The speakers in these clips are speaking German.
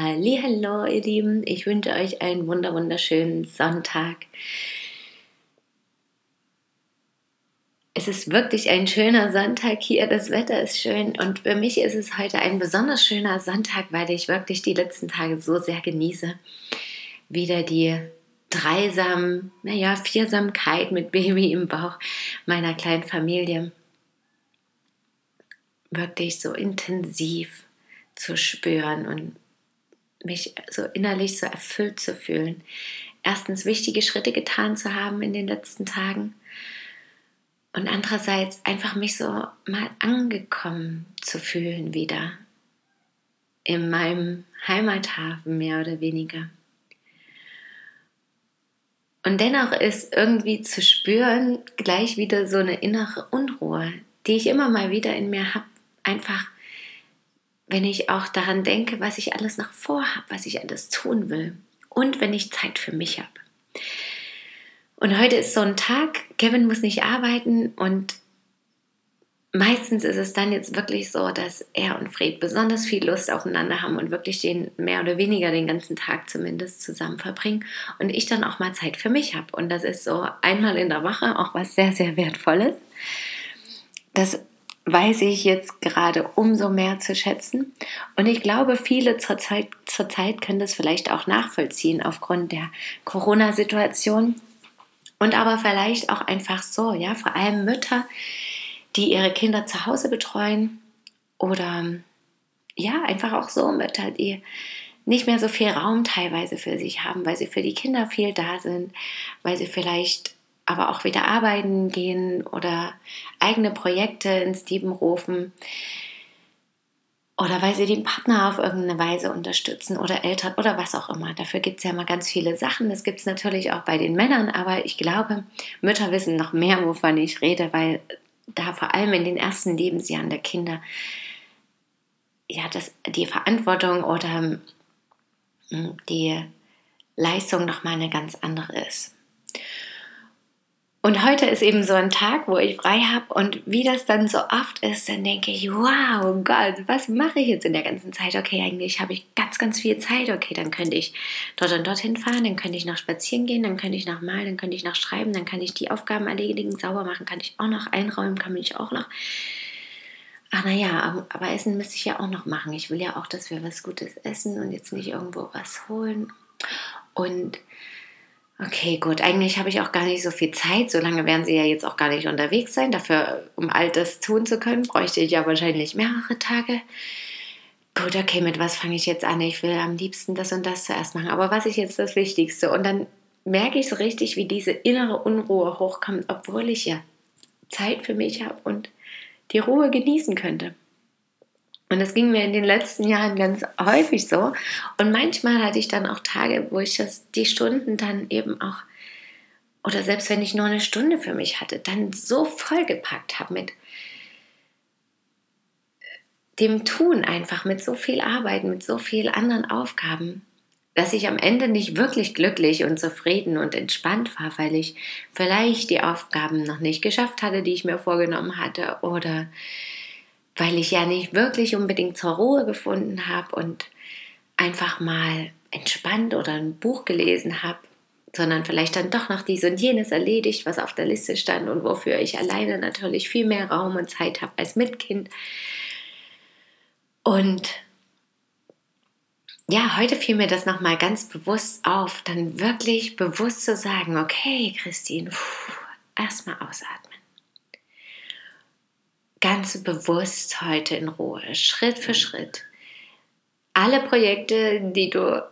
Hallo, ihr Lieben, ich wünsche euch einen wunder wunderschönen Sonntag. Es ist wirklich ein schöner Sonntag hier, das Wetter ist schön und für mich ist es heute ein besonders schöner Sonntag, weil ich wirklich die letzten Tage so sehr genieße. Wieder die Dreisam, naja, Viersamkeit mit Baby im Bauch meiner kleinen Familie wirklich so intensiv zu spüren und mich so innerlich so erfüllt zu fühlen. Erstens wichtige Schritte getan zu haben in den letzten Tagen und andererseits einfach mich so mal angekommen zu fühlen wieder in meinem Heimathafen mehr oder weniger. Und dennoch ist irgendwie zu spüren gleich wieder so eine innere Unruhe, die ich immer mal wieder in mir habe. Einfach, wenn ich auch daran denke, was ich alles noch vorhabe, was ich alles tun will. Und wenn ich Zeit für mich habe. Und heute ist so ein Tag, Kevin muss nicht arbeiten und meistens ist es dann jetzt wirklich so, dass er und Fred besonders viel Lust aufeinander haben und wirklich den mehr oder weniger den ganzen Tag zumindest zusammen verbringen und ich dann auch mal Zeit für mich habe. Und das ist so einmal in der Woche auch was sehr, sehr Wertvolles. Das weiß ich jetzt gerade umso mehr zu schätzen. Und ich glaube, viele zurzeit, zurzeit können das vielleicht auch nachvollziehen aufgrund der Corona-Situation. Und aber vielleicht auch einfach so, ja, vor allem Mütter, die ihre Kinder zu Hause betreuen oder ja, einfach auch so Mütter, die nicht mehr so viel Raum teilweise für sich haben, weil sie für die Kinder viel da sind, weil sie vielleicht aber auch wieder arbeiten gehen oder eigene Projekte ins Leben rufen oder weil sie den Partner auf irgendeine Weise unterstützen oder Eltern oder was auch immer. Dafür gibt es ja mal ganz viele Sachen. Das gibt es natürlich auch bei den Männern, aber ich glaube, Mütter wissen noch mehr, wovon ich rede, weil da vor allem in den ersten Lebensjahren der Kinder ja das, die Verantwortung oder hm, die Leistung nochmal eine ganz andere ist. Und heute ist eben so ein Tag, wo ich frei habe und wie das dann so oft ist, dann denke ich, wow, Gott, was mache ich jetzt in der ganzen Zeit? Okay, eigentlich habe ich ganz, ganz viel Zeit. Okay, dann könnte ich dort und dorthin fahren, dann könnte ich noch spazieren gehen, dann könnte ich noch malen, dann könnte ich noch schreiben, dann kann ich die Aufgaben erledigen, sauber machen, kann ich auch noch einräumen, kann ich auch noch. Ach naja, aber Essen müsste ich ja auch noch machen. Ich will ja auch, dass wir was Gutes essen und jetzt nicht irgendwo was holen. Und Okay, gut. Eigentlich habe ich auch gar nicht so viel Zeit. So lange werden Sie ja jetzt auch gar nicht unterwegs sein. Dafür, um all das tun zu können, bräuchte ich ja wahrscheinlich mehrere Tage. Gut, okay, mit was fange ich jetzt an? Ich will am liebsten das und das zuerst machen. Aber was ist jetzt das Wichtigste? Und dann merke ich so richtig, wie diese innere Unruhe hochkommt, obwohl ich ja Zeit für mich habe und die Ruhe genießen könnte. Und das ging mir in den letzten Jahren ganz häufig so. Und manchmal hatte ich dann auch Tage, wo ich das, die Stunden dann eben auch, oder selbst wenn ich nur eine Stunde für mich hatte, dann so vollgepackt habe mit dem Tun einfach, mit so viel Arbeit, mit so vielen anderen Aufgaben, dass ich am Ende nicht wirklich glücklich und zufrieden und entspannt war, weil ich vielleicht die Aufgaben noch nicht geschafft hatte, die ich mir vorgenommen hatte, oder weil ich ja nicht wirklich unbedingt zur Ruhe gefunden habe und einfach mal entspannt oder ein Buch gelesen habe, sondern vielleicht dann doch noch dies und jenes erledigt, was auf der Liste stand und wofür ich alleine natürlich viel mehr Raum und Zeit habe als mit Kind. Und ja, heute fiel mir das nochmal ganz bewusst auf, dann wirklich bewusst zu sagen, okay, Christine, erstmal ausatmen ganz bewusst heute in Ruhe, Schritt für Schritt. Alle Projekte, die du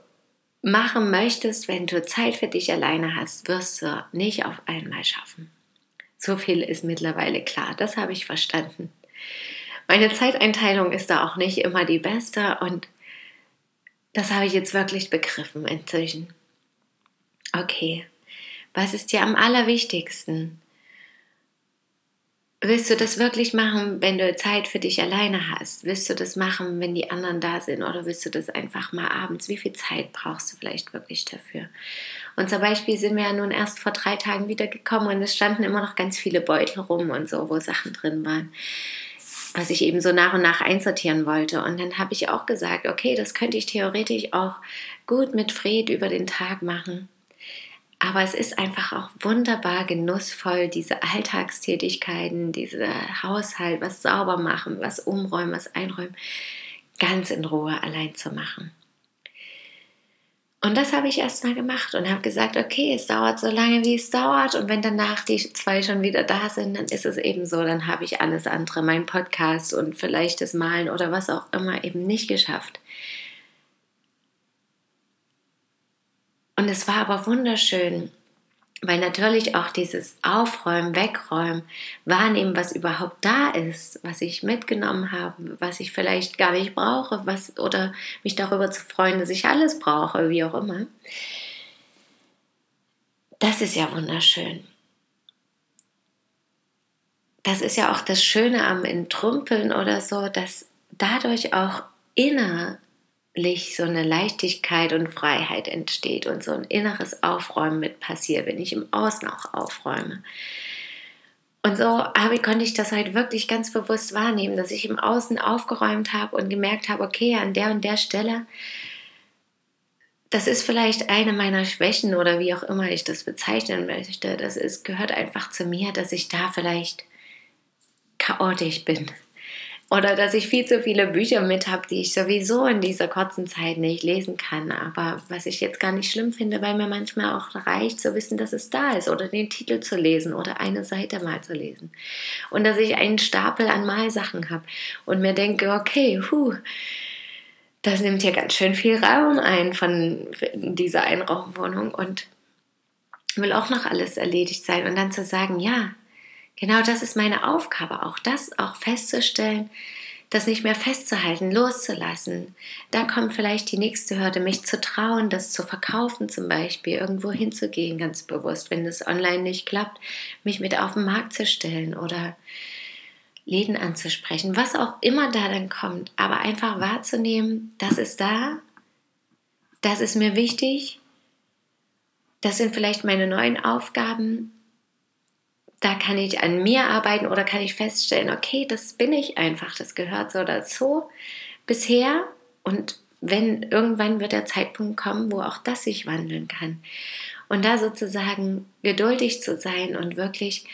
machen möchtest, wenn du Zeit für dich alleine hast, wirst du nicht auf einmal schaffen. So viel ist mittlerweile klar, das habe ich verstanden. Meine Zeiteinteilung ist da auch nicht immer die beste und das habe ich jetzt wirklich begriffen inzwischen. Okay, was ist dir am allerwichtigsten? Willst du das wirklich machen, wenn du Zeit für dich alleine hast? Willst du das machen, wenn die anderen da sind? Oder willst du das einfach mal abends? Wie viel Zeit brauchst du vielleicht wirklich dafür? Und zum Beispiel sind wir ja nun erst vor drei Tagen wiedergekommen und es standen immer noch ganz viele Beutel rum und so, wo Sachen drin waren, was ich eben so nach und nach einsortieren wollte. Und dann habe ich auch gesagt, okay, das könnte ich theoretisch auch gut mit Fred über den Tag machen. Aber es ist einfach auch wunderbar genussvoll, diese Alltagstätigkeiten, dieser Haushalt, was sauber machen, was umräumen, was einräumen, ganz in Ruhe allein zu machen. Und das habe ich erst mal gemacht und habe gesagt, okay, es dauert so lange, wie es dauert. Und wenn danach die zwei schon wieder da sind, dann ist es eben so, dann habe ich alles andere, mein Podcast und vielleicht das Malen oder was auch immer eben nicht geschafft. Und es war aber wunderschön, weil natürlich auch dieses Aufräumen, Wegräumen, wahrnehmen, was überhaupt da ist, was ich mitgenommen habe, was ich vielleicht gar nicht brauche, was oder mich darüber zu freuen, dass ich alles brauche, wie auch immer. Das ist ja wunderschön. Das ist ja auch das Schöne am Entrümpeln oder so, dass dadurch auch inner so eine Leichtigkeit und Freiheit entsteht und so ein inneres Aufräumen mit passiert, wenn ich im Außen auch aufräume. Und so habe, konnte ich das halt wirklich ganz bewusst wahrnehmen, dass ich im Außen aufgeräumt habe und gemerkt habe, okay, an der und der Stelle, das ist vielleicht eine meiner Schwächen oder wie auch immer ich das bezeichnen möchte. Das ist, gehört einfach zu mir, dass ich da vielleicht chaotisch bin. Oder dass ich viel zu viele Bücher mit habe, die ich sowieso in dieser kurzen Zeit nicht lesen kann. Aber was ich jetzt gar nicht schlimm finde, weil mir manchmal auch reicht zu wissen, dass es da ist oder den Titel zu lesen oder eine Seite mal zu lesen. Und dass ich einen Stapel an Malsachen habe und mir denke, okay, huh, das nimmt hier ganz schön viel Raum ein von dieser Einraumwohnung und will auch noch alles erledigt sein. Und dann zu sagen, ja, Genau das ist meine Aufgabe, auch das auch festzustellen, das nicht mehr festzuhalten, loszulassen. Da kommt vielleicht die nächste Hürde, mich zu trauen, das zu verkaufen zum Beispiel, irgendwo hinzugehen, ganz bewusst, wenn es online nicht klappt, mich mit auf den Markt zu stellen oder Läden anzusprechen, was auch immer da dann kommt, aber einfach wahrzunehmen, das ist da, das ist mir wichtig, das sind vielleicht meine neuen Aufgaben da kann ich an mir arbeiten oder kann ich feststellen, okay, das bin ich einfach, das gehört so dazu bisher und wenn irgendwann wird der Zeitpunkt kommen, wo auch das sich wandeln kann. Und da sozusagen geduldig zu sein und wirklich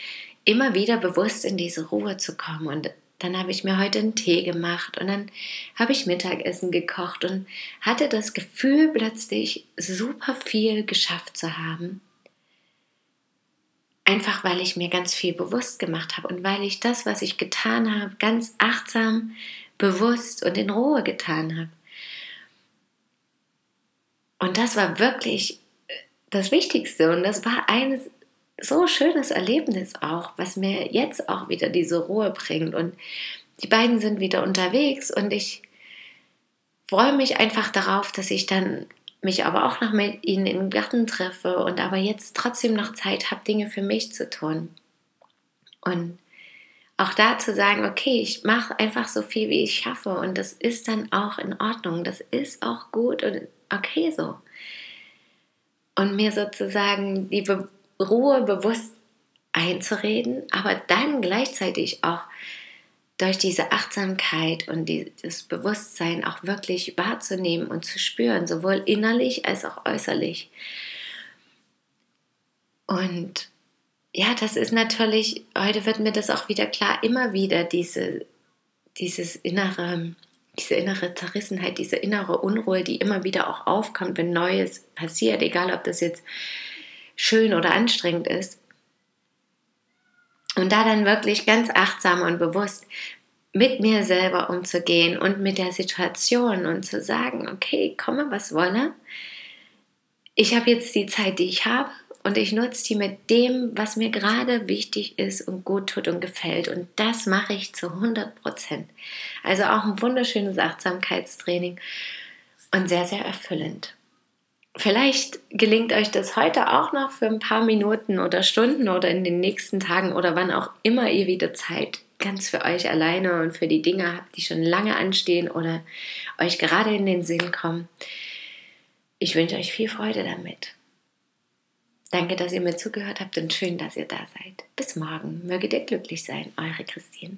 immer wieder bewusst in diese Ruhe zu kommen. Und dann habe ich mir heute einen Tee gemacht und dann habe ich Mittagessen gekocht und hatte das Gefühl, plötzlich super viel geschafft zu haben Einfach weil ich mir ganz viel bewusst gemacht habe und weil ich das, was ich getan habe, ganz achtsam, bewusst und in Ruhe getan habe. Und das war wirklich äh, das Wichtigste und das war ein so schönes Erlebnis auch, was mir jetzt auch wieder diese Ruhe bringt. Und die beiden sind wieder unterwegs und ich freue mich einfach darauf, dass ich dann mich aber auch noch mit ihnen im Garten treffe und aber jetzt trotzdem noch Zeit habe, Dinge für mich zu tun. Und auch da zu sagen, okay, ich mache einfach so viel, wie ich schaffe und das ist dann auch in Ordnung, das ist auch gut und okay so. Und mir sozusagen die Be Ruhe bewusst einzureden, aber dann gleichzeitig auch durch diese Achtsamkeit und dieses Bewusstsein auch wirklich wahrzunehmen und zu spüren, sowohl innerlich als auch äußerlich. Und ja, das ist natürlich, heute wird mir das auch wieder klar, immer wieder diese, dieses innere, diese innere Zerrissenheit, diese innere Unruhe, die immer wieder auch aufkommt, wenn Neues passiert, egal ob das jetzt schön oder anstrengend ist. Und da dann wirklich ganz achtsam und bewusst mit mir selber umzugehen und mit der Situation und zu sagen, okay, komme was wolle. Ich habe jetzt die Zeit, die ich habe und ich nutze die mit dem, was mir gerade wichtig ist und gut tut und gefällt. Und das mache ich zu 100 Prozent. Also auch ein wunderschönes Achtsamkeitstraining. und sehr, sehr erfüllend. Vielleicht gelingt euch das heute auch noch für ein paar Minuten oder Stunden oder in den nächsten Tagen oder wann auch immer ihr wieder Zeit ganz für euch alleine und für die Dinge habt, die schon lange anstehen oder euch gerade in den Sinn kommen. Ich wünsche euch viel Freude damit. Danke, dass ihr mir zugehört habt und schön, dass ihr da seid. Bis morgen. Möget ihr glücklich sein. Eure Christine.